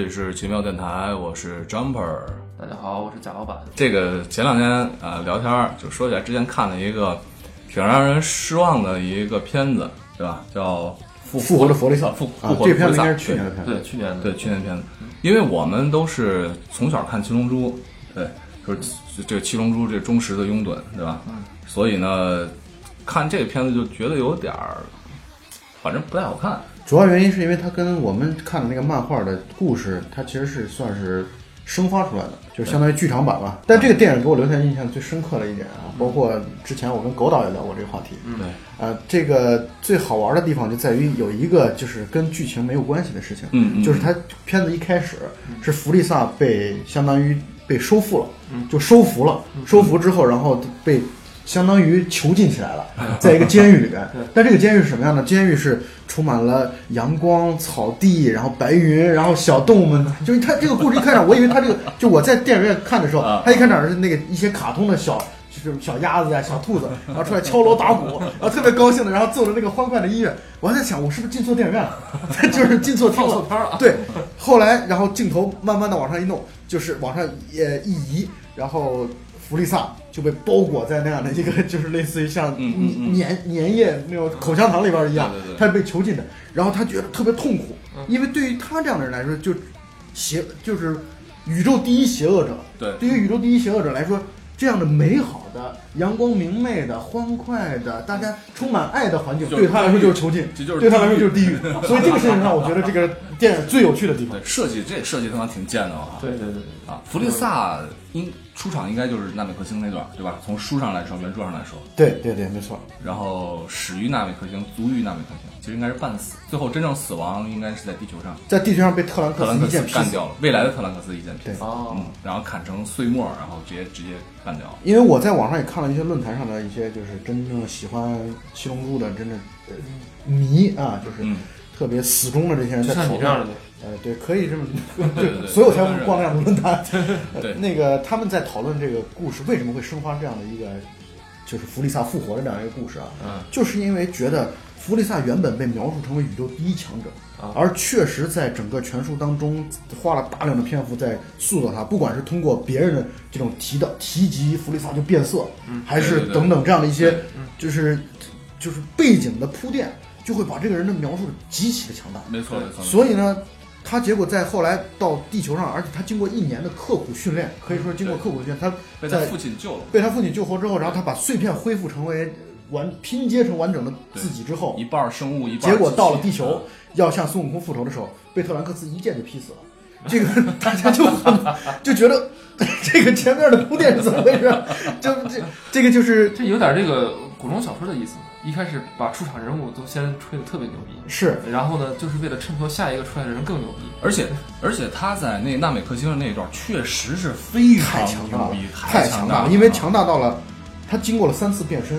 里是奇妙电台，我是 Jumper。大家好，我是贾老板。这个前两天啊、呃聊天儿就说起来，之前看了一个挺让人失望的一个片子，对吧？叫复复活的佛利萨复啊复，活的佛利萨这片子应该是去年的片子。对，去年的对，去年片子，因为我们都是从小看《七龙珠》，对，就是这个《七龙珠》这忠实的拥趸，对吧？嗯。所以呢，看这个片子就觉得有点儿，反正不太好看。主要原因是因为它跟我们看的那个漫画的故事，它其实是算是生发出来的，就是相当于剧场版吧。但这个电影给我留下印象最深刻的一点啊，包括之前我跟狗导也聊过这个话题。对，呃，这个最好玩的地方就在于有一个就是跟剧情没有关系的事情，嗯嗯就是它片子一开始是弗利萨被相当于被收复了，就收服了，收服之后，然后被相当于囚禁起来了，在一个监狱里边。但这个监狱是什么样的？监狱是充满了阳光、草地，然后白云，然后小动物们。就是他这个故事一开场，我以为他这个就我在电影院看的时候啊，他一开场是那个一些卡通的小。就是小鸭子呀、小兔子，然后出来敲锣打鼓，然后特别高兴的，然后奏着那个欢快的音乐。我还在想，我是不是进错电影院了？就是进错厅放错片了对，后来然后镜头慢慢的往上一弄，就是往上呃一移，然后弗利萨就被包裹在那样的一个，就是类似于像粘粘液那种口香糖里边一样他是被囚禁的。然后他觉得特别痛苦，因为对于他这样的人来说，就邪就是宇宙第一邪恶者。对对于宇宙第一邪恶者来说，这样的美好的、阳光明媚的、欢快的、大家充满爱的环境，对他来说就是囚禁，对他来说就是地狱。所以这个事情上我觉得这个电影最有趣的地方对，。设计这设计他妈挺贱的啊！对对对对，啊，弗利萨应出场应该就是纳米克星那段，对吧？从书上来说，原著上来说，对对对，没错。然后始于纳米克星，卒于纳米克星，其实应该是半死，最后真正死亡应该是在地球上，在地球上被特兰克斯一剑。干掉了，未来的特兰克斯一剑劈死，哦嗯，然后砍成碎末，然后直接直接干掉。因为我在网上也看了一些论坛上的一些，就是真正喜欢七龙珠的真正呃迷啊，就是嗯特别死忠的这些人在讨论。呃，对，可以这么，对所以我才会逛那样的论坛。对 呃 那个他们在讨论这个故事为什么会生发这样的一个，就是弗利萨复活的这样一个故事啊，嗯，就是因为觉得弗利萨原本被描述成为宇宙第一强者，啊而确实在整个全书当中花了大量的篇幅在塑造他，不管是通过别人的这种提到提及弗利萨就变色，还是等等这样的一些就是就是背景的铺垫，就会把这个人的描述的极其的强大。没错没错。所以呢，他结果在后来到地球上，而且他经过一年的刻苦训练，可以说经过刻苦训练，他被他在父亲救了，被他父亲救活之后，然后他把碎片恢复成为完拼接成完整的自己之后一，半儿生物一半儿结果到了地球，要向孙悟空复仇的时候，被特兰克斯一剑就劈死了。这个大家就很就觉得 这个前面的铺垫是怎么回事？就这这个就是这有点这个古龙小说的意思。一开始把出场人物都先吹得特别牛逼，是然后呢，就是为了衬托下一个出来的人更牛逼。而且而且他在那纳美克星的那一段确实是非太常强大了牛逼，，太强大了，因为强大到了他经过了三次变身。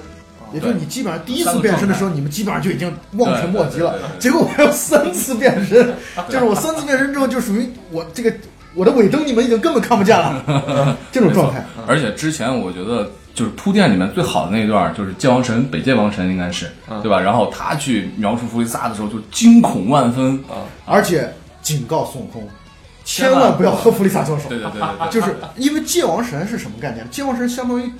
也就是你基本上第一次变身的时候，你们基本上就已经望尘莫及了结果我还有三次变身，就是我三次变身之后，就属于我这个我的尾灯你们已经根本看不见了，这种状态。而且之前我觉得就是铺垫里面最好的那一段，就是界王神北界王神应该是嗯对吧？然后他去描述弗利萨的时候就惊恐万分，啊，而且警告孙悟空，千万不要和弗利萨交手。对对对对对，就是因为界王神是什么概念？界王神相当于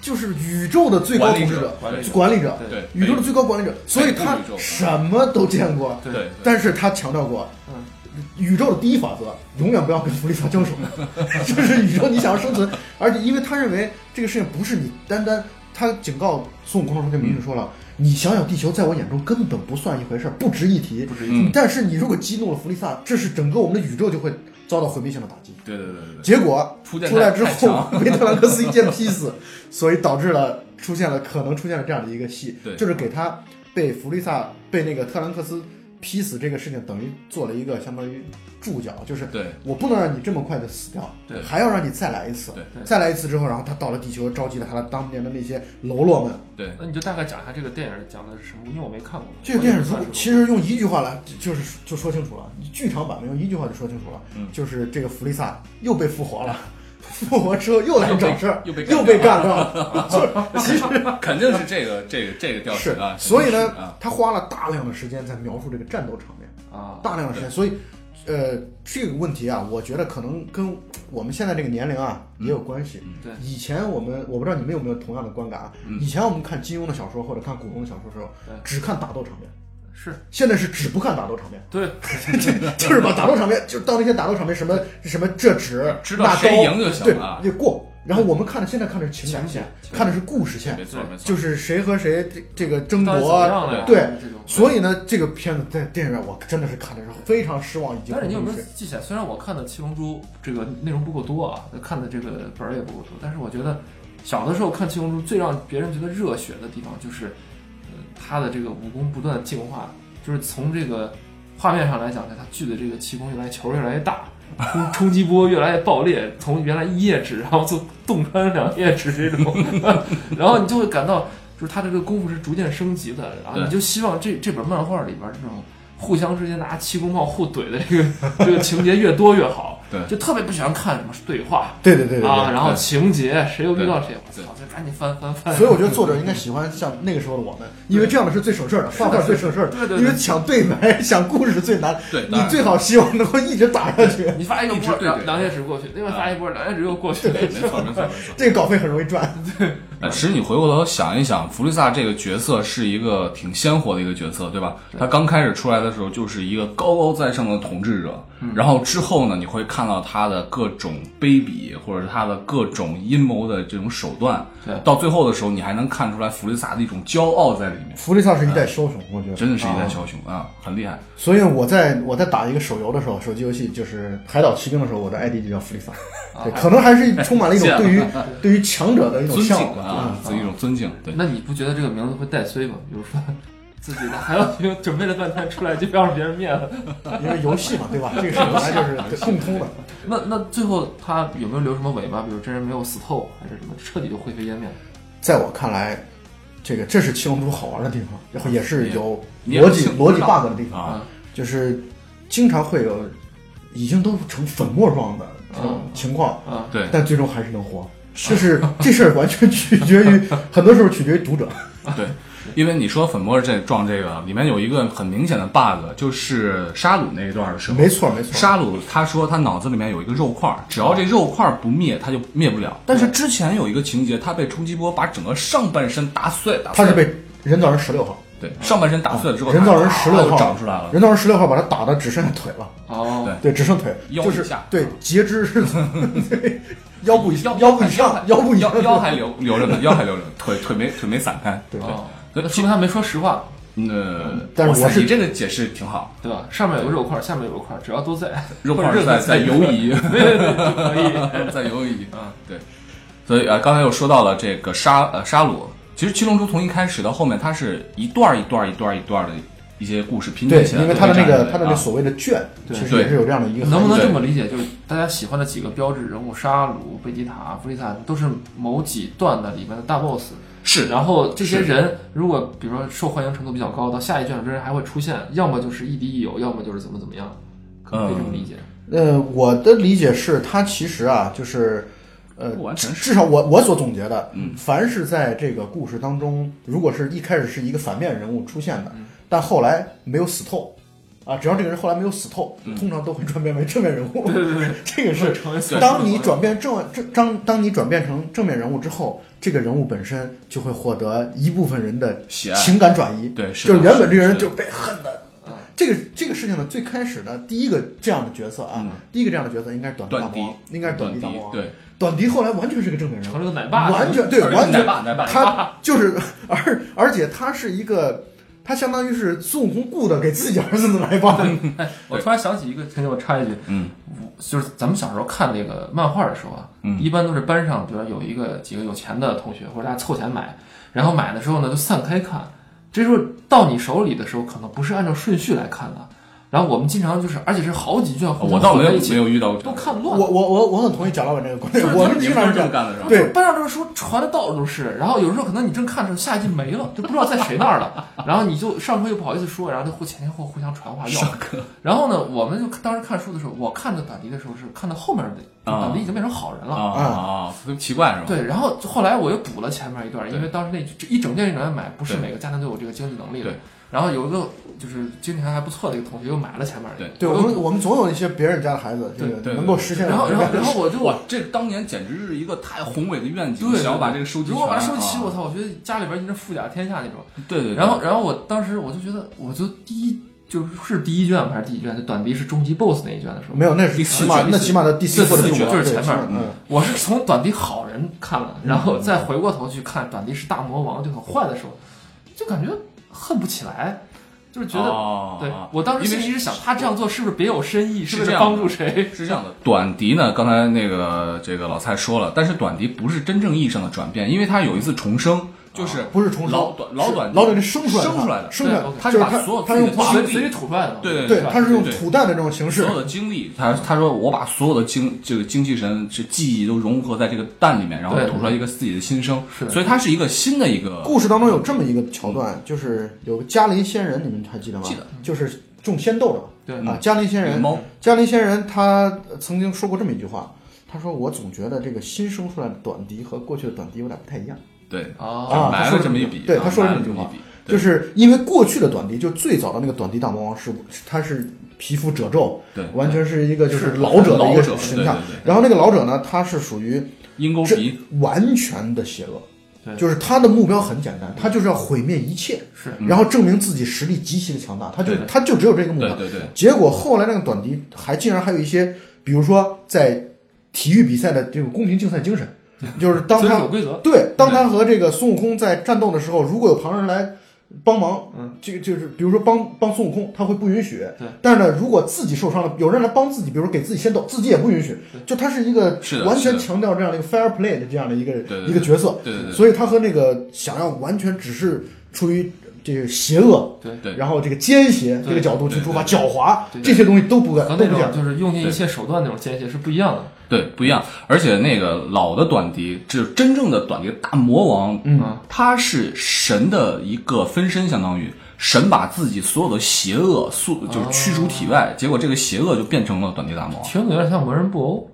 就是宇宙的最高统治者、管理者对宇宙的最高管理者，所以他什么都见过。对对但是他强调过，嗯宇宙的第一法则永远不要跟弗利萨交手，就是宇宙你想要生存，而且因为他认为这个事情不是你单单，他警告孙悟空的时候就明确说了，你想想地球在我眼中根本不算一回事儿，不值一提。不值一提。但是你如果激怒了弗利萨，这是整个我们的宇宙就会遭到毁灭性的打击。对对对对对，结果出来之后强。被特兰克斯一剑劈死，所以导致了出现了可能出现了这样的一个戏对，就是给他被弗利萨被那个特兰克斯劈死这个事情，等于做了一个相当于注脚，就是对我不能让你这么快的死掉，对还要让你再来一次对，再来一次之后，然后他到了地球，召集了他的当年的那些喽啰们。对那你就大概讲一下这个电影讲的是什么，因为我没看过。这个电影其实用一句话来就是就说清楚了，剧场版用一句话就说清楚了，嗯就是这个弗利萨又被复活了。复活之后又来找事儿，又被又被干掉了，就是其实肯定是这个这个这个调是性啊，所以呢他花了大量的时间在描述这个战斗场面，啊，大量的时间，所以呃，这个问题啊，我觉得可能跟我们现在这个年龄啊也有关系。对。以前我们我不知道你们有没有同样的观感啊？以前我们看金庸的小说或者看古龙的小说的时候，只看打斗场面，是现在是只不看打斗场面。对，就是把打斗场面，就到那些打斗场面什么什么这指知道谁赢就行对了，就过。然后我们看的现在看的是情感线，情看的是故事线没，错没错，就是谁和谁这这个争夺？对。所以呢，这个片子在电影院我真的是看的是非常失望，以及但是你有没有记起来？虽然我看的《七龙珠》这个内容不够多啊，看的这个本儿也不够多，但是我觉得小的时候看《七龙珠》最让别人觉得热血的地方就是，呃，他的这个武功不断的进化，就是从这个画面上来讲呢，他聚的这个气功越来球越来越大，冲 冲击波越来越爆裂，从原来一页纸，然后就洞穿两页纸这种，然后你就会感到，就是他这个功夫是逐渐升级的，然后你就希望这这本漫画里边这种互相之间拿气功炮互怼的这个这个情节越多越好。对就特别不喜欢看什么对话对对对对啊，然后情节谁又遇到谁，我操，就赶紧翻翻翻。所以我觉得作者应该喜欢像那个时候的我们，因为这样的是最省事儿的，画画最省事儿对对，对因为抢对白、想故事最难。对你最好希望能够一直打下去，你发一个波，两两页纸过去，另外发一波，两页纸又过去。没错没错没错。这个稿费很容易赚。呃，其实你回过头想一想，弗利萨这个角色是一个挺鲜活的一个角色，对吧？他刚开始出来的时候就是一个高高在上的统治者，然后之后呢，你会看到他的各种卑鄙，或者是他的各种阴谋的这种手段。对到最后的时候，你还能看出来弗利萨的一种骄傲在里面，弗利萨是一代枭雄，我觉得真的是一代枭雄啊，很厉害。所以我在我在打一个手游的时候，手机游戏就是《海岛奇兵》的时候，我的 ID 就叫弗利萨。对，可能还是充满了一种 对于对于强者的一种尊敬向往啊，自己一种尊敬。对，那你不觉得这个名字会带衰吗？比如说自己的还要准备了半天出来就要让别人灭了。因为游戏嘛，对吧？这个是本来就是 共通的。那那最后他有没有留什么尾巴？比如真人没有死透，还是什么彻底就灰飞烟灭了？在我看来，这个这是七龙珠好玩的地方，然后也是有逻辑逻辑 bug 的地方，啊，就是经常会有已经都成粉末状的这种情况，啊，对，但最终还是能活。就是这事儿完全取决于，很多时候取决于读者。对，因为你说粉末这撞这个里面有一个很明显的 bug，就是沙鲁那一段的时候，没错，没错。沙鲁他说他脑子里面有一个肉块，只要这肉块不灭，他就灭不了。但是之前有一个情节，他被冲击波把整个上半身打碎，打碎他是被人造人十六号，对上半身打碎了之后，人造人十六号长出来了。人造人十六号把他打的只剩下腿了，哦，对。对，只剩腿，就是腰以下。对截肢是，对 腰部以腰腰部以上，腰部以上腰腰还留留着呢，腰还留着呢，腿腿没腿没散开。对。哦，对那说明他没说实话，那，但是我是你这个解释挺好，对吧？上面有个肉块，下面有个块，只要都在，肉块在在游移，对 对对，可以。在游移嗯，对。所以啊，刚才又说到了这个沙呃沙鲁，其实七龙珠从一开始到后面，它是一段儿一段儿一段儿一段儿的一些故事拼接起，来因为它的那个它的那啊所谓的卷，对其实也是有这样的一个。能不能这么理解？就是大家喜欢的几个标志人物，沙鲁、贝吉塔、弗利萨，都是某几段的里面的大 boss。是然后这些人如果比如说受欢迎程度比较高，到下一卷这人还会出现，要么就是亦敌亦友，要么就是怎么怎么样，可能可以这么理解。呃，我的理解是，他其实啊，就是，呃不完，全是至少我我所总结的，嗯凡是在这个故事当中，如果是一开始是一个反面人物出现的，嗯但后来没有死透，啊，只要这个人后来没有死透，嗯通常都会转变为正面人物。对对对，这个是当你转变正正当当你转变成正面人物之后，这个人物本身就会获得一部分人的情感转移。对是就是原本这个人就被恨的。这个这个事情呢，最开始的第一个这样的角色啊，嗯第一个这样的角色应该是短王，应该是短笛大魔王。对，短笛后来完全是个正面人物，成了个奶爸，完全对，完全奶爸奶爸他就是，而而且他是一个，他相当于是孙悟空雇的给自己儿子的奶爸。哎，我突然想起一个，请你我插一句，嗯，就是咱们小时候看那个漫画的时候啊，嗯一般都是班上，比如说有一个几个有钱的同学，或者大家凑钱买，然后买的时候呢就散开看，这时候到你手里的时候，可能不是按照顺序来看的，然后我们经常就是，而且是好几卷我倒没有混在一起没有遇到过都看乱我。我我我很同意贾老板这个观点，我们经常这样。么干的是吧？对班上这个书传的到处都是，然后有时候可能你正看着下一季没了，就不知道在谁那儿了，然后你就上课又不好意思说，然后就互前前后互相传话要。然后呢，我们就当时看书的时候，我看着短笛的时候是看到后面的，啊短笛已经变成好人了。啊啊啊，奇怪是吧？对，然后后来我又补了前面一段，因为当时那一整件一整件买，不是每个家庭都有这个经济能力的对。然后有一个就是经济还还不错的一个同学又买了前面那个，对我们我们总有一些别人家的孩子，对对能够实现。然后然后然后我就哇，这当年简直是一个太宏伟的愿景，对，想要把这个收集如果把它收齐，啊。我操，我觉得家里边应该富甲天下那种。对对，然后然后我当时我就觉得，我就第一就是第一卷还是第一卷，就短笛是终极 BOSS 那一卷的时候，没有，那是第四卷那起码的第四或者第五卷就是前面嗯，我是从短笛好人看了，然后再回过头去看短笛是大魔王就很坏的时候，就感觉恨不起来，就是觉得。哦对我当时因为心里一直想，他这样做是不是别有深意？是不是帮助谁？是这样的，短笛呢，刚才那个这个老蔡说了，但是短笛不是真正意义上的转变，因为他有一次重生，就是不是重生老短老短老短笛生出来的生出来的，生出来的，他就是他把所有他用自己的经历随随土出来的嘛。对对，他是用对土弹的这种形式所，有的经历，他他说我把所有的精这个精气神这记忆都融合在这个蛋里面，然后对吐出来一个自己的心声，是的所以它是一个新的一个故事当中有这么一个桥段，就是有个嘉林仙人，你们还记得吗？记得，就是种仙豆的。对啊，嘉陵仙人，猫嘉陵仙人他曾经说过这么一句话，他说我总觉得这个新生出来的短笛和过去的短笛有点不太一样。对啊，啊埋了这么一笔，对他说了这么一句话就是因为过去的短笛，就最早的那个短笛大魔王是，他是皮肤褶皱，对完全是一个就是是老者的一个形象。然后那个老者呢，他是属于这鹰钩鼻，完全的邪恶对，就是他的目标很简单，他就是要毁灭一切，是然后证明自己实力极其的强大，他就他就只有这个目标。对对对，结果后来那个短笛还竟然还有一些，比如说在体育比赛的这个公平竞赛精神，就是当他规则。对，当他和这个孙悟空在战斗的时候，如果有旁人来帮忙，嗯，这个就是比如说帮帮孙悟空，他会不允许。对，但是呢，如果自己受伤了，有人来帮自己，比如说给自己先斗，自己也不允许。就他是一个完全强调这样的一个 fair play 的这样的一个对对对一个角色。对对对所以他和那个想要完全只是出于这个邪恶，对对然后这个奸邪这个角度去出发，狡猾对这些东西都不敢和那都不讲种。就是用尽一切手段那种奸邪是不一样的。对，不一样。而且那个老的短笛，就是真正的短笛大魔王，嗯。啊他是神的一个分身，相当于神把自己所有的邪恶速就是驱逐体外，结果这个邪恶就变成了短笛大魔王。听着有点像文人布欧，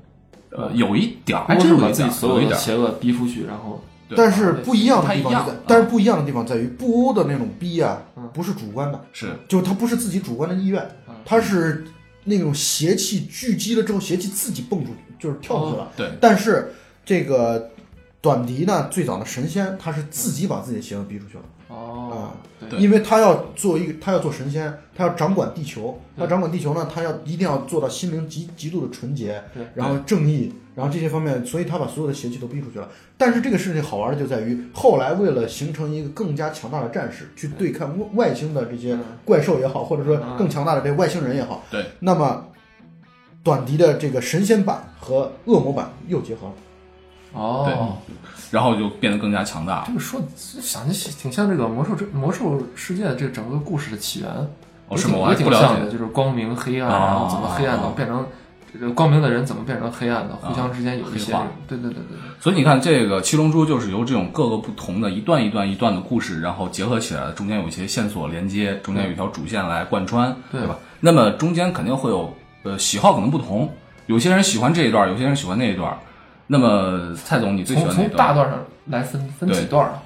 呃，有一点儿，还还真把自己所有的邪恶逼出去，然后但是不一样的地方但是不一样的地方在于布欧的那种逼啊嗯，不是主观的，是。就他不是自己主观的意愿嗯，他是那种邪气聚集了之后，邪气自己蹦出去，就是跳出去了。对但是这个短笛呢，最早的神仙，他是自己把自己的邪恶逼出去了。哦，对因为他要做一个，他要做神仙，他要掌管地球，他对掌管地球呢，他要一定要做到心灵极极度的纯洁，然后正义，然后这些方面，所以他把所有的邪气都逼出去了。但是这个事情好玩的就在于，后来为了形成一个更加强大的战士，去对抗外外星的这些嗯怪兽也好，或者说嗯更强大的这外星人也好，对，那么短笛的这个神仙版和恶魔版又结合了。哦，然后就变得更加强大。这个说想起挺像这个魔兽这魔兽世界这整个故事的起源，哦，是吗？我还不了解也挺像的，。就是光明黑暗，啊然后怎么黑暗能变成这个光明的人怎么变成黑暗的，互相之间有一些对对对对对，所以你看，这个《七龙珠》就是由这种各个不同的一段一段一段的故事，然后结合起来，中间有一些线索连接，中间有一条主线来贯穿，对对吧？那么中间肯定会有呃喜好可能不同，有些人喜欢这一段，有些人喜欢那一段。那么蔡总，你最喜欢哪段？从大段上来分分几段啊？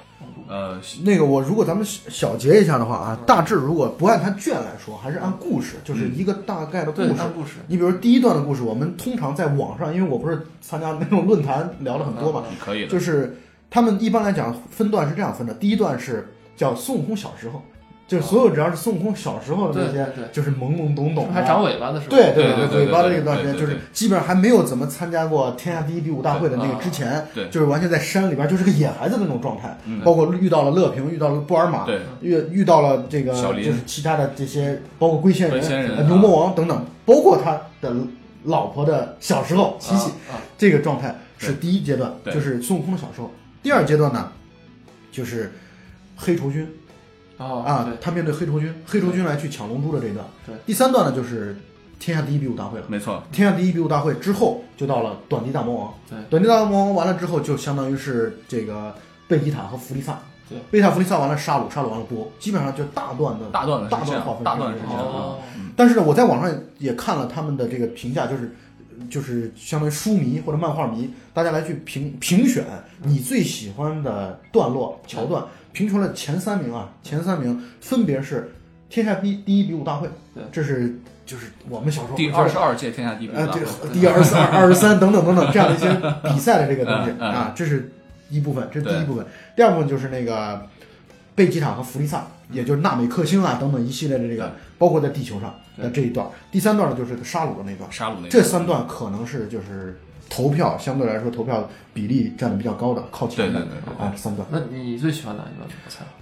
呃，那个我如果咱们小小结一下的话啊，大致如果不按它卷来说，还是按故事，就是一个大概的故，事。按故事，你比如第一段的故事，我们通常在网上，因为我不是参加那种论坛聊了很多嘛，可以的。就是他们一般来讲分段是这样分的：第一段是叫孙悟空小时候，就是所有只要是孙悟空小时候的那些，就是懵懵懂懂的，还长尾巴的时候？对对对对尾巴的对这段时间，就是基本上还没有怎么参加过天下第一比武大会的那个之前，对。就是完全在山里边就是个野孩子的那种状态，嗯。包括遇到了乐平，遇到了布尔玛，对，遇遇到了这个就是其他的这些，包括龟仙人、牛魔王等等，包括他的老婆的小时候琪琪，这个状态是第一阶段，就是孙悟空的小时候。第二阶段呢，就是黑绸军哦啊对，他面对黑头军，黑头军来去抢龙珠的这一段。对，第三段呢就是天下第一比武大会了。没错，天下第一比武大会之后，就到了短笛大魔王。对短笛大魔王完了之后，就相当于是这个贝吉塔和弗利萨。对，贝吉塔、弗利萨完了，沙鲁，沙鲁完了波，基本上就大段的大段的大段划分，大段是这样哦啊。嗯但是呢，我在网上也看了他们的这个评价，就是就是相当于书迷或者漫画迷，大家来去评评选你最喜欢的段落桥段，评出了前三名啊，前三名分别是天下第一第一比武大会对，这是就是我们小时候第二十二届天下第一比呃，武大这会，第二十二、二十三等等等等这样的一些比赛的这个东西啊，这是一部分，这是第一部分。第二部分就是那个贝吉塔和弗利萨，也就是纳美克星啊等等一系列的这个，包括在地球上的这一段。第三段呢就是沙鲁的那段，沙鲁那个这三段可能是就是投票相对来说投票比例占的比较高的，靠前的对对对对啊三段。那你最喜欢哪一段？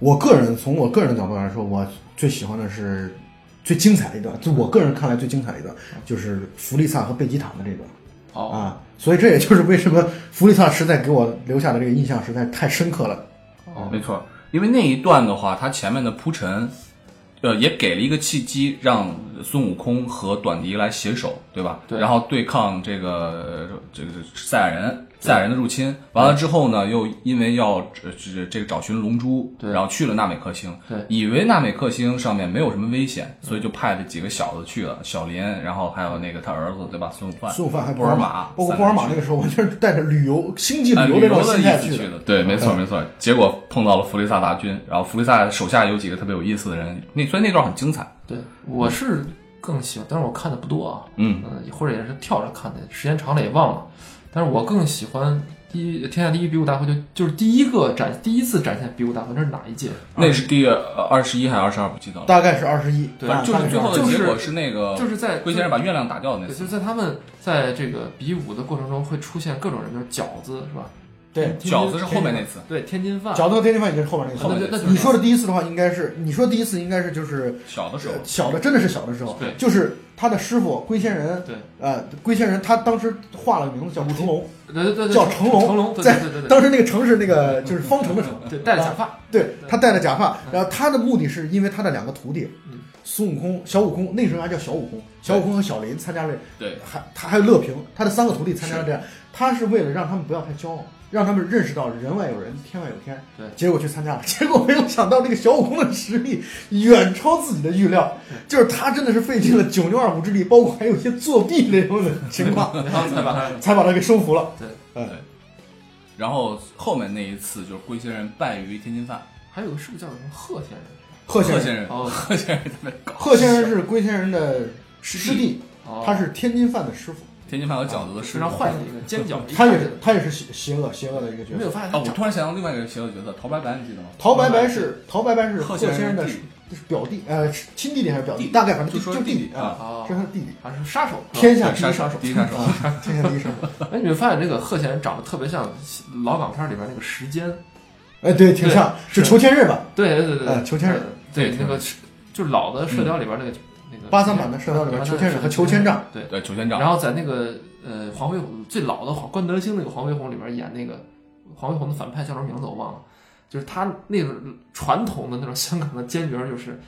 我个人从我个人的角度来说，我最喜欢的是最精彩的一段，就我个人看来最精彩的一段，就是弗利萨和贝吉塔的这段。哦，啊，所以这也就是为什么弗利萨实在给我留下的这个印象实在太深刻了。哦没错，因为那一段的话，它前面的铺陈，呃，也给了一个契机，让孙悟空和短笛来携手，对吧？对然后对抗这个呃这个赛亚人，赛亚人的入侵。完了之后呢，又因为要呃这这个找寻龙珠，对然后去了纳美克星，对以为纳美克星上面没有什么危险，所以就派了几个小子去了，小林，然后还有那个他儿子，对吧？孙悟饭，孙悟饭还有波尔玛马，，包括布尔玛那个时候 完全是带着旅游星际哎旅游这种的意心态去思去的，对，没错没错。结果碰到了弗利萨大军，然后弗利萨手下有几个特别有意思的人，那所以那段很精彩。对，我是更喜欢，但是我看的不多啊，嗯，嗯，或者也是跳着看的，时间长了也忘了。但是我更喜欢第一天下第一比武大会，就就是第一个展第一次展现比武大会，那是哪一届？那是第二十一还是二十二不记得了，大概是二十一，对啊反正就是最后的结果是那个就是在龟先生把月亮打掉的那对，次。就是在他们在这个比武的过程中会出现各种人，就是饺子是吧？对饺子是后面那次，对，天津饭。饺子和天津饭已经是后面那个。后面那次那那你说的第一次的话，应该是你说第一次应该是就是小的时候呃，小的，真的是小的时候，对就是他的师傅龟仙人，对呃，龟仙人他当时画了个名字叫成龙，对对对对，叫成龙，成龙，在当时那个城是那个就是方城的城，对，戴了假发，对他戴了假发，然后他的目的是因为他的两个徒弟，孙悟空、小悟空，那时候还叫小悟空，小悟空和小林参加了，对，还他还有乐平，他的三个徒弟参加了这样，他是为了让他们不要太骄傲，让他们认识到人外有人，天外有天。对。结果去参加了，结果没有想到这个小悟空的实力远超自己的预料，就是他真的是费尽了九牛二虎之力，包括还有一些作弊那种的情况，然后才把他 才把他给收服了。对，嗯，然后后面那一次就是龟仙人败于天津饭，还有个是不是叫什么贺仙人？贺仙人，贺仙人，哦。贺仙人特别搞。贺仙人是龟仙人的师师弟，哦。他是天津饭的师傅，天津饭和饺子的非常坏的一个尖角，他也是他也是邪邪恶邪恶的一个角色。啊！没有发现哦我突然想到另外一个邪恶角色陶白白，你记得吗？陶白白是陶白白是贺先生的表弟，呃，亲弟弟还是表弟？弟大概反正就说就弟弟弟啊，啊是他的弟弟，还是杀手。天下第一杀手，第一杀手啊，天下第一杀手。哎，你会发现这个贺先生长得特别像老港片里边那个时间，哎，对，挺像，是裘千仞吧？对对对对，呃裘千仞呃对对那个是就是老的射雕里边那个那个八三版的射雕里面，裘千仞和裘千丈，对，对，裘千丈。然后在那个呃黄飞鸿最老的黄关德兴那个黄飞鸿里边演那个黄飞鸿的反派叫什么名字我忘了，就是他那种传统的那种香港的奸角，就是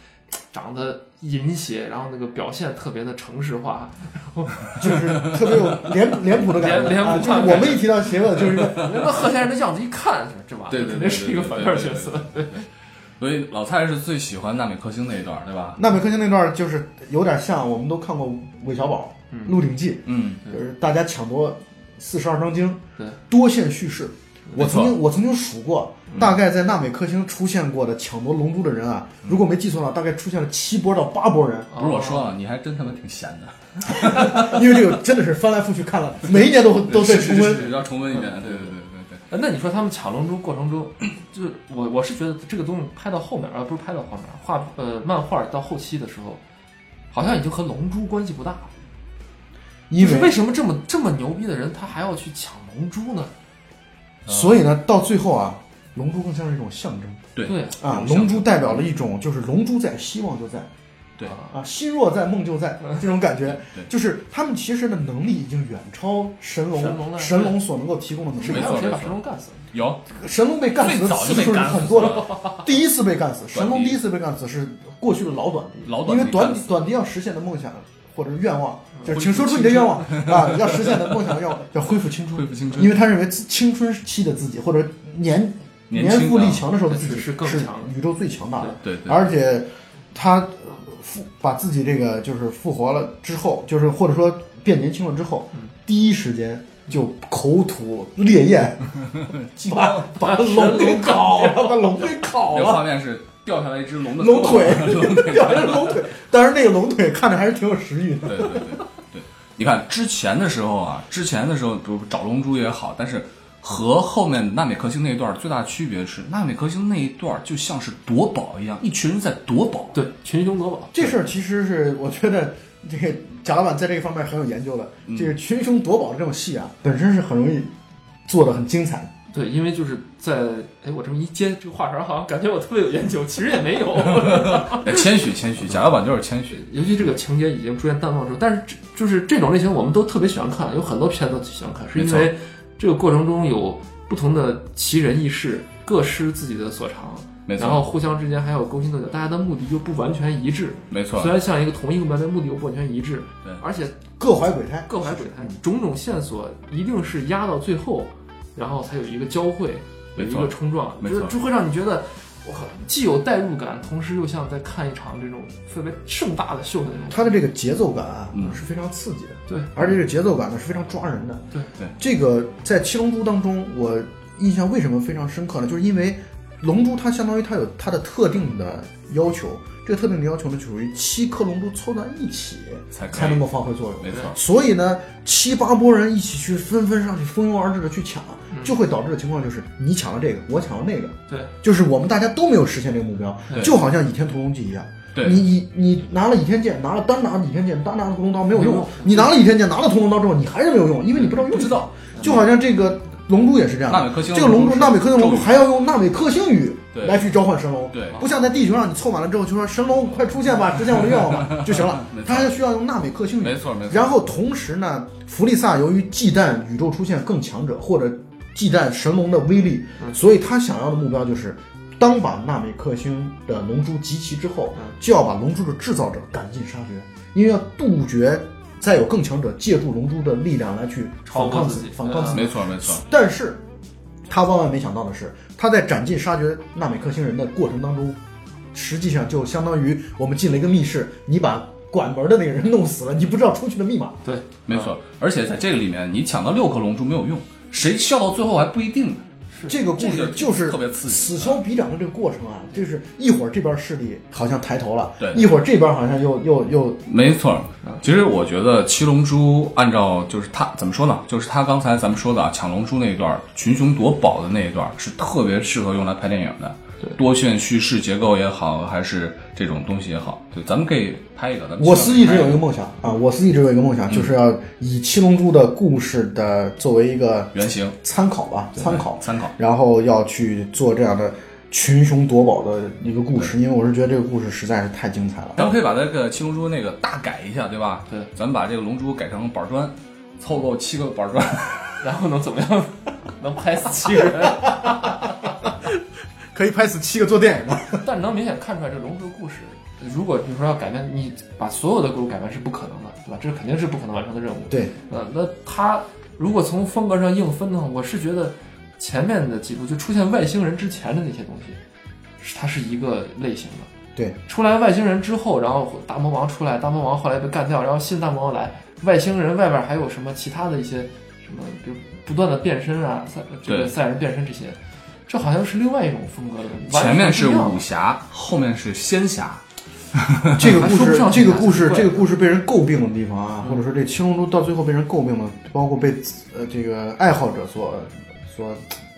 长得淫邪，然后那个表现特别的城市化，然后就是 特别有脸脸谱的感觉啊。脸脸谱就是我们一提到邪恶，就是那个贺先生的样子一看，这玩意儿对对对肯定是一个反派角色。所以老蔡是最喜欢纳美克星那一段，对吧？纳美克星那段，就是有点像我们都看过韦小宝《鹿鼎记嗯，》，就是大家抢夺四十二章经对，多线叙事。我曾经我曾经数过，大概在纳美克星出现过的抢夺龙珠的人啊，如果没记错的话，大概出现了七波到八波人。不是我说啊，你还真他妈挺闲的，因为这个真的是翻来覆去看了，每一年都都在重温。要重温一遍。对对对那你说他们抢龙珠过程中，就是我我是觉得这个东西拍到后面，而不是拍到后面，画呃漫画到后期的时候，好像已经和龙珠关系不大了。因为就是为什么这么这么牛逼的人，他还要去抢龙珠呢？所以呢，到最后啊，龙珠更像是一种象征对对啊，龙珠代表了一种就是龙珠在，希望就在对啊啊，心若在，梦就在这种感觉对。就是他们其实的能力已经远超神龙神龙神龙所能够提供的能力是不是。还有谁把神龙干死？有神龙被干死的次数是很多的，第一次被干死，神龙第一次被干死是过去的老短笛，老短笛因为短短笛要实现的梦想或者是愿望，就是请说出你的愿望啊，要实现的梦想愿望叫恢复青春，恢复青春因为他认为青春期的自己或者年年富力啊强的时候的自己是是更强宇宙最强大的，对对，而且他呃复把自己这个就是复活了之后，就是或者说变年轻了之后，嗯第一时间就口吐烈焰，把把龙给烤了，把龙给烤了。那个画面是掉下来一只龙的 龙腿龙腿，掉下来龙腿，但是那个龙腿看着还是挺有食欲的。对对对对，你看之前的时候啊，之前的时候，比如找龙珠也好，但是和后面纳美克星那一段最大的区别是，纳美克星那一段就像是夺宝一样，一群人在夺宝。对，群雄夺宝。这事儿其实是我觉得这个贾老板在这个方面很有研究的。嗯这个群雄夺宝的这种戏啊，本身是很容易做的很精彩。对，因为就是在哎，我这么一接这个话茬，好像感觉我特别有研究，其实也没有。哎谦虚谦虚，贾老板就是谦虚。尤其这个情节已经出现淡忘之后，但是这就是这种类型我们都特别喜欢看，有很多片子都喜欢看，是因为这个过程中有不同的奇人异事，各施自己的所长，没错然后互相之间还有勾心斗角，大家的目的又不完全一致。没错虽，然像一个同一个目标，但目的又不完全一致。对而且各怀鬼胎，各怀鬼胎，种种线索一定是压到最后，然后才有一个交汇，有一错个冲撞，没错就就会让你觉得，我靠，既有代入感，同时又像在看一场这种特别盛大的秀的那种。它的这个节奏感啊、嗯是非常刺激的，对，而且这个节奏感呢是非常抓人的。对对，这个在《七龙珠》当中，我印象为什么非常深刻呢？就是因为龙珠它相当于它有它的特定的要求，这个特定的要求呢，就属于七颗龙珠凑在一起才才能够发挥作用。没错，所以呢，七八波人一起去纷纷上去蜂拥而至的去抢，就会导致的情况就是你抢了这个，我抢了那个，对，就是我们大家都没有实现这个目标，对就好像倚天屠龙记一样。对你你你拿了倚天剑，拿了单拿倚天剑，单拿了屠龙刀没有用。你拿了倚天剑，拿了屠龙刀之后，你还是没有用，因为你不知道用。不知道，就好像这个龙珠也是这样。纳美克星这个龙珠，纳美克星龙珠还要用纳美克星语来去召唤神龙。对不像在地球上你凑满了之后就说神龙快出现吧，实现我的愿望吧就行了它还需要用纳美克星语。没错没错。然后同时呢，弗利萨由于忌惮宇宙出现更强者，或者忌惮神龙的威力，所以他想要的目标就是，当把纳美克星的龙珠集齐之后，就要把龙珠的制造者赶尽杀绝，因为要杜绝再有更强者借助龙珠的力量来去反抗自己反抗自己。没错没错，但是，他万万没想到的是，他在斩尽杀绝纳美克星人的过程当中，实际上就相当于我们进了一个密室，你把管门的那个人弄死了，你不知道出去的密码。对，没错。而且在这个里面，你抢到六颗龙珠没有用，谁笑到最后还不一定呢。这个故事就是特别刺激此消彼长的这个过程啊，就是一会儿这边势力好像抬头了，对一会儿这边好像又又又没错，其实我觉得七龙珠按照就是他怎么说呢？就是他刚才咱们说的啊，抢龙珠那一段，群雄夺宝的那一段，是特别适合用来拍电影的。多线叙事结构也好，还是这种东西也好，对，咱们可以拍一个。咱们我司一直有一个个梦想啊，我司一直有一个梦想，就是要以七龙珠的故事的作为一个原型参考吧，参考参考。然后要去做这样的群雄夺宝的一个故事，因为我是觉得这个故事实在是太精彩了。咱们可以把那个七龙珠那个大改一下，对吧？对，咱们把这个龙珠改成板砖，凑够七个板砖。然后能怎么样？能拍死七个人？可以拍死七个做电影吗？但能明显看出来，这龙珠的故事，如果比如说要改变，你把所有的故事改变是不可能的，对吧？这肯定是不可能完成的任务。对，呃，那他如果从风格上硬分的话，我是觉得前面的几部就出现外星人之前的那些东西，是它是一个类型的。对，出来外星人之后，然后大魔王出来，大魔王后来被干掉，然后新大魔王来，外星人外边还有什么其他的一些什么，比如不断的变身啊，赛这个赛人变身这些，这好像是另外一种风格的东西。前面是武侠，后面是仙侠。这个故事这个故事，这个故事被人诟病的地方啊，或者说这七龙珠到最后被人诟病的，包括被呃这个爱好者所所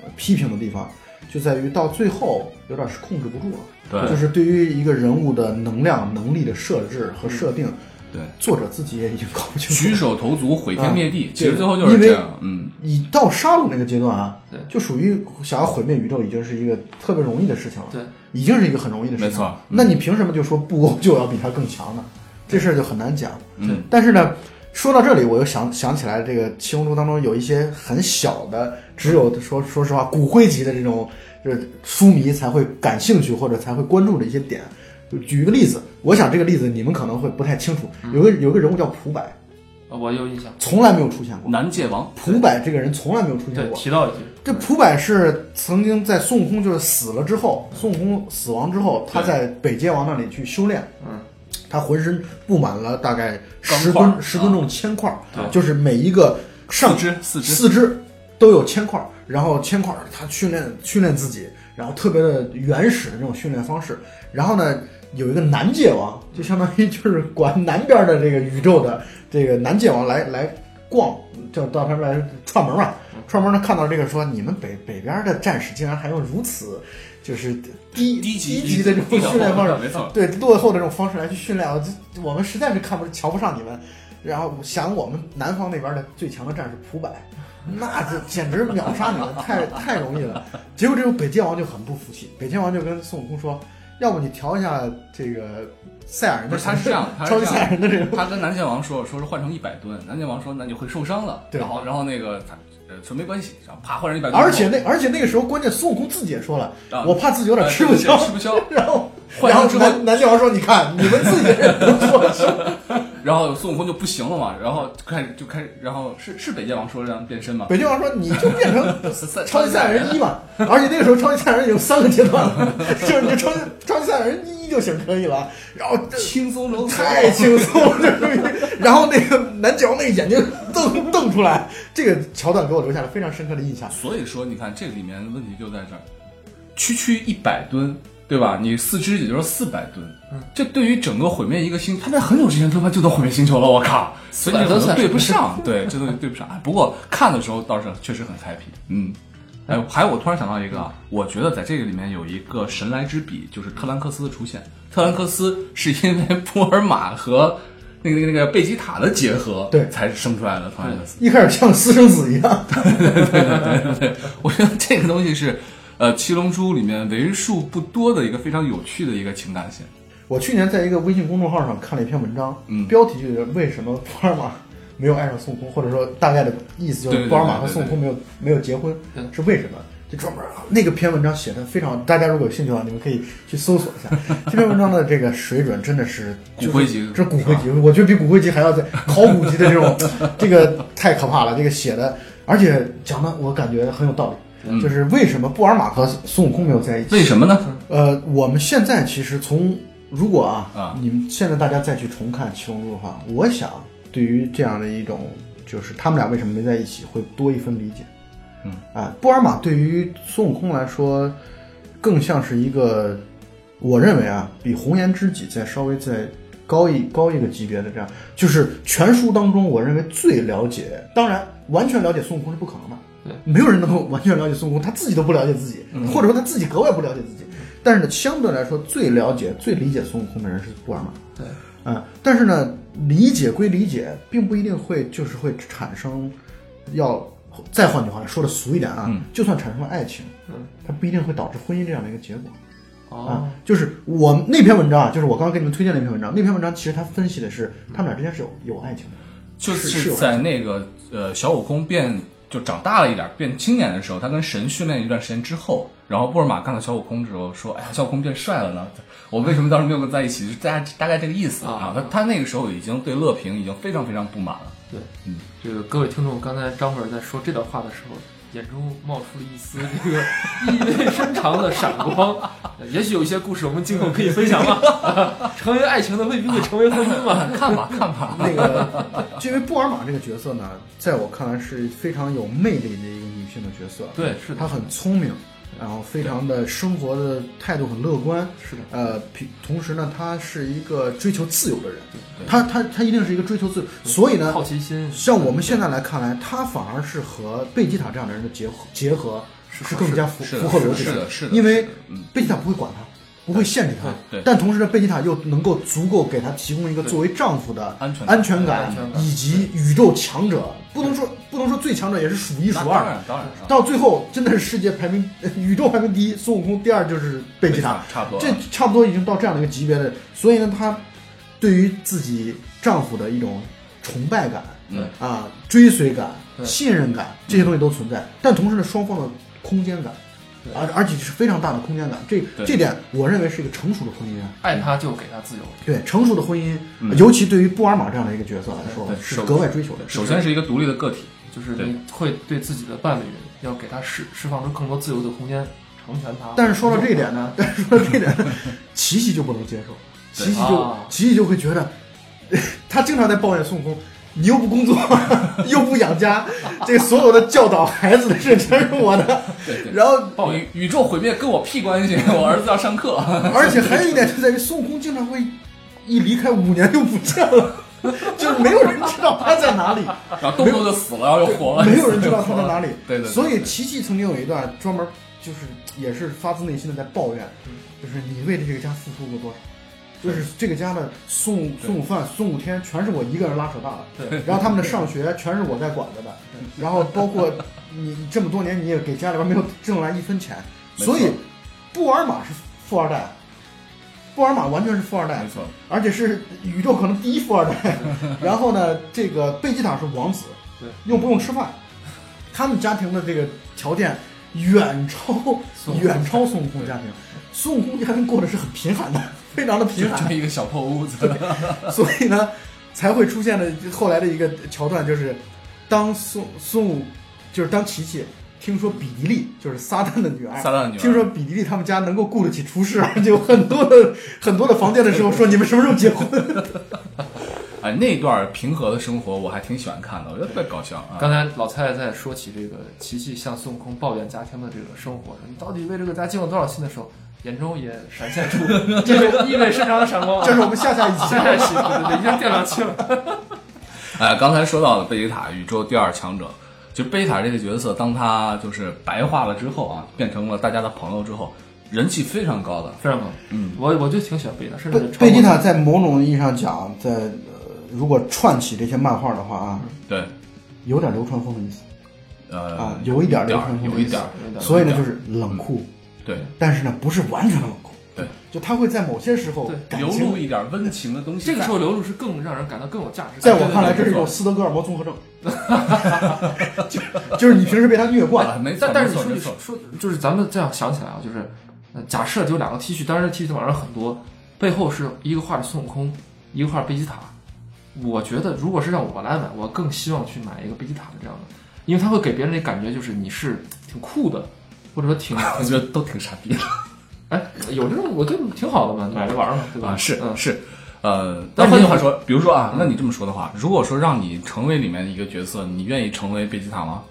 呃批评的地方，就在于到最后有点是控制不住了。对就是对于一个人物的能量、能力的设置和设定，对，作者自己也已经搞不清楚举。手投足，毁天灭地啊，其实最后就是这样。嗯，你到杀戮那个阶段啊对，就属于想要毁灭宇宙，已经是一个特别容易的事情了。对，已经是一个很容易的事情了。没错嗯那你凭什么就说布欧就要比他更强呢？这事儿就很难讲。嗯，但是呢，说到这里，我又想想起来，这个七龙珠当中有一些很小的，只有说说实话骨灰级的这种，就是书迷才会感兴趣或者才会关注的一些点。就举一个例子，我想这个例子你们可能会不太清楚。有个有个人物叫蒲柏，呃我有印象，从来没有出现过。南界王，蒲柏这个人从来没有出现对，过。提到一句，这蒲柏是曾经在孙悟空就是死了之后，孙悟空死亡之后，他在北界王那里去修炼，嗯，他浑身布满了大概十吨十吨重铅块儿，对就是每一个上肢四肢四肢都有铅块儿，然后铅块儿他训练训练自己，然后特别的原始的那种训练方式。然后呢，有一个南界王，就相当于就是管南边的这个宇宙的这个南界王来来逛，就到他们来串门嘛。串门呢，看到这个说，你们北北边的战士竟然还用如此就是低低级低级的这种训练方式，没错，对落后的这种方式来去训练，我我们实在是看不瞧不上你们。然后想我们南方那边的最强的战士蒲柏，那这简直秒杀你们，太太容易了。结果这种北界王就很不服气，北界王就跟孙悟空说：“要不你调一下这个赛尔人的，他是这样，他超级赛亚人的这个。”他跟南拳王说，说是换成一百吨，南拳王说那你会受伤了。对，然后然后那个他呃说没关系，然后啪换成一百吨。而且那而且那个时候关键孙悟空自己也说了，我怕自己有点吃不消，吃不消。然后然后南南拳王说：“你看你们自己人都说吃。”然后孙悟空就不行了嘛，然后就开始就开始，然后是是北界王说让变身嘛？北界王说你就变成 超级赛亚人一嘛，而且那个时候超级赛亚人有三个阶段了，就是你超超级赛亚人一就行可以了。然后轻松中太轻松了，然后那个南界王那个眼睛瞪瞪出来，这个桥段给我留下了非常深刻的印象。所以说，你看这里面问题就在这儿，区区一百吨。对吧？你四肢也就是四百吨，这对于整个毁灭一个星，他在很久之前他妈就能毁灭星球了，我靠！所以都对不上，对，这东西对不上。不过看的时候倒是确实很 happy，嗯。哎，还有我突然想到一个，我觉得在这个里面有一个神来之笔，就是特兰克斯的出现。特兰克斯是因为波尔玛和那个那个那个贝吉塔的结合，对，才生出来的特兰克斯。一开始像私生子一样，对对对对对，我觉得这个东西是。呃，《七龙珠》里面为数不多的一个非常有趣的一个情感线。我去年在一个微信公众号上看了一篇文章，嗯，标题就是“为什么波尔玛没有爱上孙悟空”，或者说大概的意思就是波尔玛和孙悟空没有没有结婚，是为什么？就专门那个篇文章写的非常，大家如果有兴趣的话，你们可以去搜索一下这篇文章的这个水准，真的是 骨灰级，这骨灰级，我觉得比骨灰级还要在考古级的这种，这个太可怕了。这个写的，而且讲的我感觉很有道理。就是为什么布尔玛和孙悟空没有在一起？为什么呢？呃，我们现在其实从如果啊，你们现在大家再去重看《七龙珠》的话，我想对于这样的一种，就是他们俩为什么没在一起，会多一分理解。嗯，啊，布尔玛对于孙悟空来说，更像是一个，我认为啊，比红颜知己再稍微再高一高一个级别的这样，就是全书当中我认为最了解，当然完全了解孙悟空是不可能的。没有人能够完全了解孙悟空，他自己都不了解自己，或者说他自己格外不了解自己。但是呢，相对来说，最了解、最理解孙悟空的人是布尔玛。对，嗯，但是呢，理解归理解，并不一定会就是会产生。要再换句话说的俗一点啊，就算产生了爱情，嗯，它不一定会导致婚姻这样的一个结果。啊，就是我那篇文章啊，就是我刚刚给你们推荐那篇文章，那篇文章其实他分析的是他们俩之间是有有爱情的，就是在那个呃小悟空变。就长大了一点，变青年的时候，他跟神训练一段时间之后，然后布尔玛看到小悟空之后说：“哎呀，小悟空变帅了呢，我为什么当时没有跟在一起？”就大家大概这个意思啊。他他那个时候已经对乐平已经非常非常不满了。对，嗯，这个各位听众，刚才张本在说这段话的时候。眼中冒出了一丝这个意味深长的闪光，也许有一些故事我们今后可以分享吧。成为爱情的未必会成为婚姻嘛？看吧，看吧。那个，因为布尔玛这个角色呢，在我看来是非常有魅力的一个女性的角色。对，是她很聪明。然后非常的生活的态度很乐观，是的，呃，同时呢，他是一个追求自由的人，他他他一定是一个追求自由，所以呢，好奇心，像我们现在来看来，他反而是和贝吉塔这样的人的结合结合是更加符符合逻辑的，是的，因为贝吉塔不会管他。不会限制他，对，但同时呢，贝吉塔又能够足够给他提供一个作为丈夫的安全安全感，以及宇宙强者，不能说不能说最强者，也是数一数二。当然，当然，到最后真的是世界排名、宇宙排名第一，孙悟空第二就是贝吉塔，差不多，这差不多已经到这样的一个级别的。所以呢，她对于自己丈夫的一种崇拜感，嗯啊，追随感、信任感，这些东西都存在。但同时呢，双方的空间感。而而且是非常大的空间感，这这点我认为是一个成熟的婚姻。爱他就给他自由。对，成熟的婚姻，尤其对于布尔玛这样的一个角色来说，是格外追求的。首先是一个独立的个体，就是你会对自己的伴侣要给他释释放出更多自由的空间，成全他。但是说到这一点呢，但是说到这一点，琪琪就不能接受，琪琪就琪琪就会觉得，他经常在抱怨孙悟空。你又不工作，又不养家，这所有的教导孩子的事全是我的。对对，然后，报宇宇宙毁灭跟我屁关系？我儿子要上课。而且还有一点就在于孙悟空经常会一离开五年就不见了，就是没有人知道他在哪里，然后动不动就死了，然后又活了，没有人知道他在哪里。对对。所以琪琪曾经有一段专门就是也是发自内心的在抱怨，就是你为了这个家付出过多少。就是这个家的送送午饭、送五天，全是我一个人拉扯大的。对，然后他们的上学全是我在管着的。然后包括你这么多年，你也给家里边没有挣来一分钱。所以，布尔玛是富二代，布尔玛完全是富二代，没错，而且是宇宙可能第一富二代。然后呢，这个贝吉塔是王子，对，又不用吃饭，他们家庭的这个条件远超远超孙悟空家庭。孙悟空家庭过的是很贫寒的。非常的贫寒，就一个小破屋子，所以呢，才会出现的后来的一个桥段，就是当孙孙悟，就是当琪琪听说比迪利就是撒旦的女儿，撒旦女儿。听说比迪利他们家能够雇得起厨师，就很多的很多的房间的时候，说你们什么时候结婚？哎，那段平和的生活我还挺喜欢看的，我觉得特别搞笑啊。刚才老蔡在说起这个琪琪向孙悟空抱怨家庭的这个生活，你到底为这个家尽了多少心的时候。眼中也闪现出这种意味深长的闪光，这是我们下下一期，下下一期，对对对，已经电上去了。哎，刚才说到了贝吉塔，宇宙第二强者，就贝吉塔这个角色，当他就是白化了之后啊，变成了大家的朋友之后，人气非常高的，非常高。嗯，我我就挺喜欢贝吉塔，甚至贝吉塔在某种意义上讲，在呃，如果串起这些漫画的话啊，对，有点流川枫的意思，呃啊，有一点流川枫，有一点，所以呢，就是冷酷。对，但是呢，不是完全冷酷。对，就他会在某些时候流露一点温情的东西。这个时候流露是更让人感到更有价值。在我看来，这是一种斯德哥尔摩综合症。就 就是你平时被他虐惯了，没错。但是你说说，就是咱们这样想起来啊，就是假设有两个 T 恤，当然 T 恤网上很多，背后是一个画着孙悟空，一个画贝吉塔。我觉得，如果是让我来买，我更希望去买一个贝吉塔的这样的，因为他会给别人的感觉就是你是挺酷的。或者说挺，我觉得都挺傻逼的。哎，有这种我觉得挺好的嘛，买着玩嘛，对吧？是是，呃，但换句话说，比如说啊，那你这么说的话，如果说让你成为里面的一个角色，你愿意成为贝吉塔吗？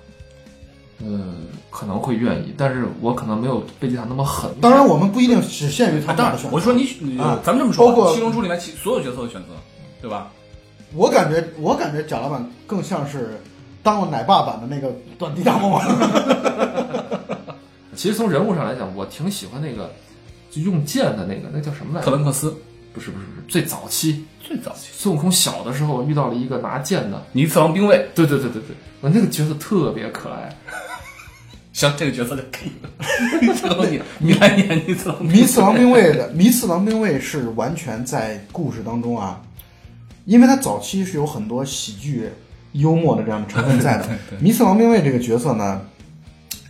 嗯，可能会愿意，但是我可能没有贝吉塔那么狠。当然，我们不一定只限于他的选择。我说你，咱们这么说，包括七龙珠里面其所有角色的选择，对吧？我感觉，我感觉贾老板更像是当了奶爸版的那个短笛大魔王。其实从人物上来讲，我挺喜欢那个就用剑的那个，那叫什么来着？特伦克斯？不是不是不是，最早期最早期，孙悟空小的时候遇到了一个拿剑的尼次郎兵卫。对对对对对，我那个角色特别可爱。行，这个角色就可以了。你你来演尼次郎。尼次郎兵卫的尼次郎兵卫是完全在故事当中啊，因为他早期是有很多喜剧幽默的这样的成分在的。迷次郎兵卫这个角色呢？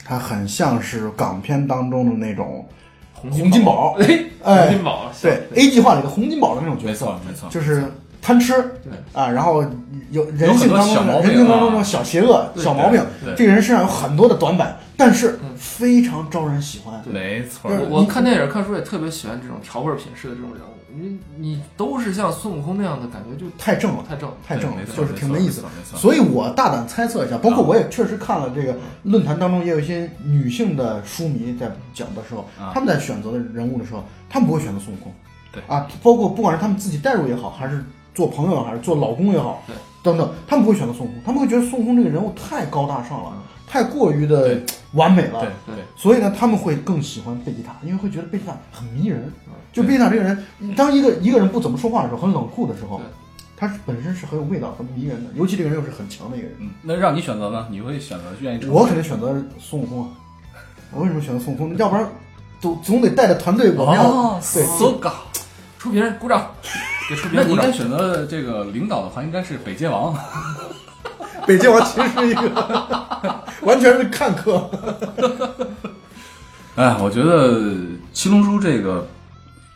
他很像是港片当中的那种洪金宝，哎，洪金宝，对 A 计划里的洪金宝的那种角色，没错，没错，就是贪吃，对啊，然后有人性当中的人性当中的小邪恶、小毛病，这个人身上有很多的短板，但是非常招人喜欢，没错。我看电影看书也特别喜欢这种调味品式的这种人物。你你都是像孙悟空那样的感觉，就太正了，太正，太正了，就是挺没意思的。所以我大胆猜测一下，包括我也确实看了这个论坛当中，也有一些女性的书迷在讲的时候，他们在选择的人物的时候，他们不会选择孙悟空。对。啊，包括不管是他们自己代入也好，还是做朋友，还是做老公也好，对，等等，他们不会选择孙悟空，他们会觉得孙悟空这个人物太高大上了，太过于的完美了。对对，所以呢，他们会更喜欢贝吉塔，因为会觉得贝吉塔很迷人。就贝吉塔这个人，当一个一个人不怎么说话的时候，很冷酷的时候，他本身是很有味道、很迷人的。尤其这个人又是很强的一个人。嗯，那让你选择呢？你会选择愿意？我肯定选择孙悟空啊！我为什么选择孙悟空？要不然总总得带着团队，我们要对。so 高，出评鼓掌，给出评。那你应该选择这个领导的话，应该是北界王。北京王其实是一个完全是看客。哎，我觉得七龙珠这个。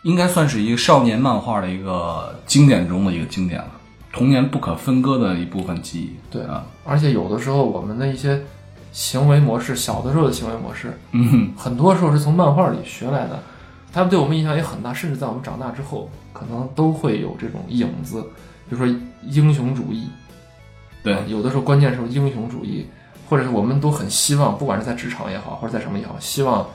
应该算是一个少年漫画的一个经典中的一个经典了，童年不可分割的一部分记忆。对啊，而且有的时候我们的一些行为模式，小的时候的行为模式，嗯，很多时候是从漫画里学来的，他们对我们影响也很大，甚至在我们长大之后，可能都会有这种影子。比如说英雄主义，对有的时候关键时候英雄主义，或者是我们都很希望，不管是在职场也好，或者在什么也好，希望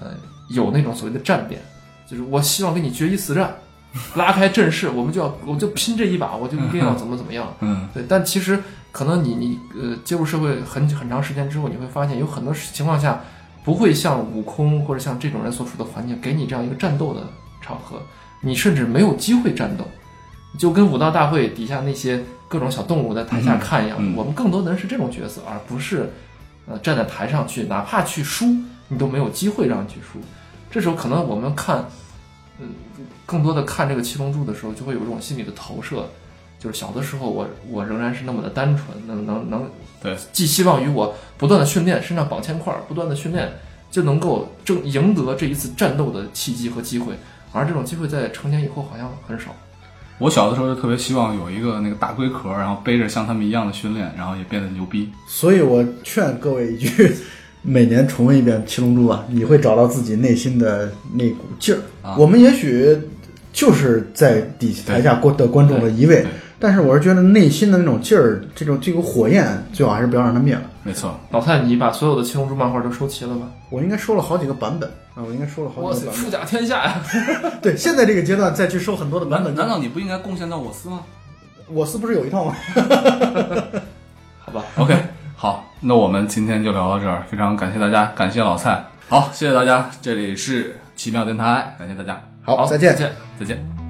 呃有那种所谓的战变，就是我希望跟你决一死战，拉开阵势，我们就要我就拼这一把，我就一定要怎么怎么样。嗯，对，但其实可能你你呃接触社会很很长时间之后，你会发现有很多情况下不会像悟空或者像这种人所处的环境给你这样一个战斗的场合，你甚至没有机会战斗，就跟武道大会底下那些各种小动物在台下看一样，嗯嗯我们更多的人是这种角色，而不是呃站在台上去，哪怕去输，你都没有机会让你去输。这时候可能我们看，嗯、更多的看这个七龙珠的时候，就会有这种心理的投射，就是小的时候我我仍然是那么的单纯，能能能对，寄希望于我不断的训练，身上绑铅块，不断的训练，就能够争赢得这一次战斗的契机和机会。而这种机会在成年以后好像很少。我小的时候就特别希望有一个那个大龟壳，然后背着像他们一样的训练，然后也变得牛逼。所以我劝各位一句：每年重温一遍《七龙珠》啊，你会找到自己内心的那股劲儿。啊我们也许就是在底台下观的观众的一位，但是我是觉得内心的那种劲儿，这种这股火焰，最好还是不要让它灭了。没错，老蔡，你把所有的七龙珠漫画都收齐了吗？我应该收了好几个版本啊，我应该收了好哇塞，几个版富甲天下呀！本。对，现在这个阶段再去收很多的版本，难难道你不应该贡献到我司吗我司不是有一套吗？好吧，？OK，好，那我们今天就聊到这儿，非常感谢大家，感谢老蔡，好，谢谢大家，这里是奇妙电台，感谢大家，好，再见再。见。再见。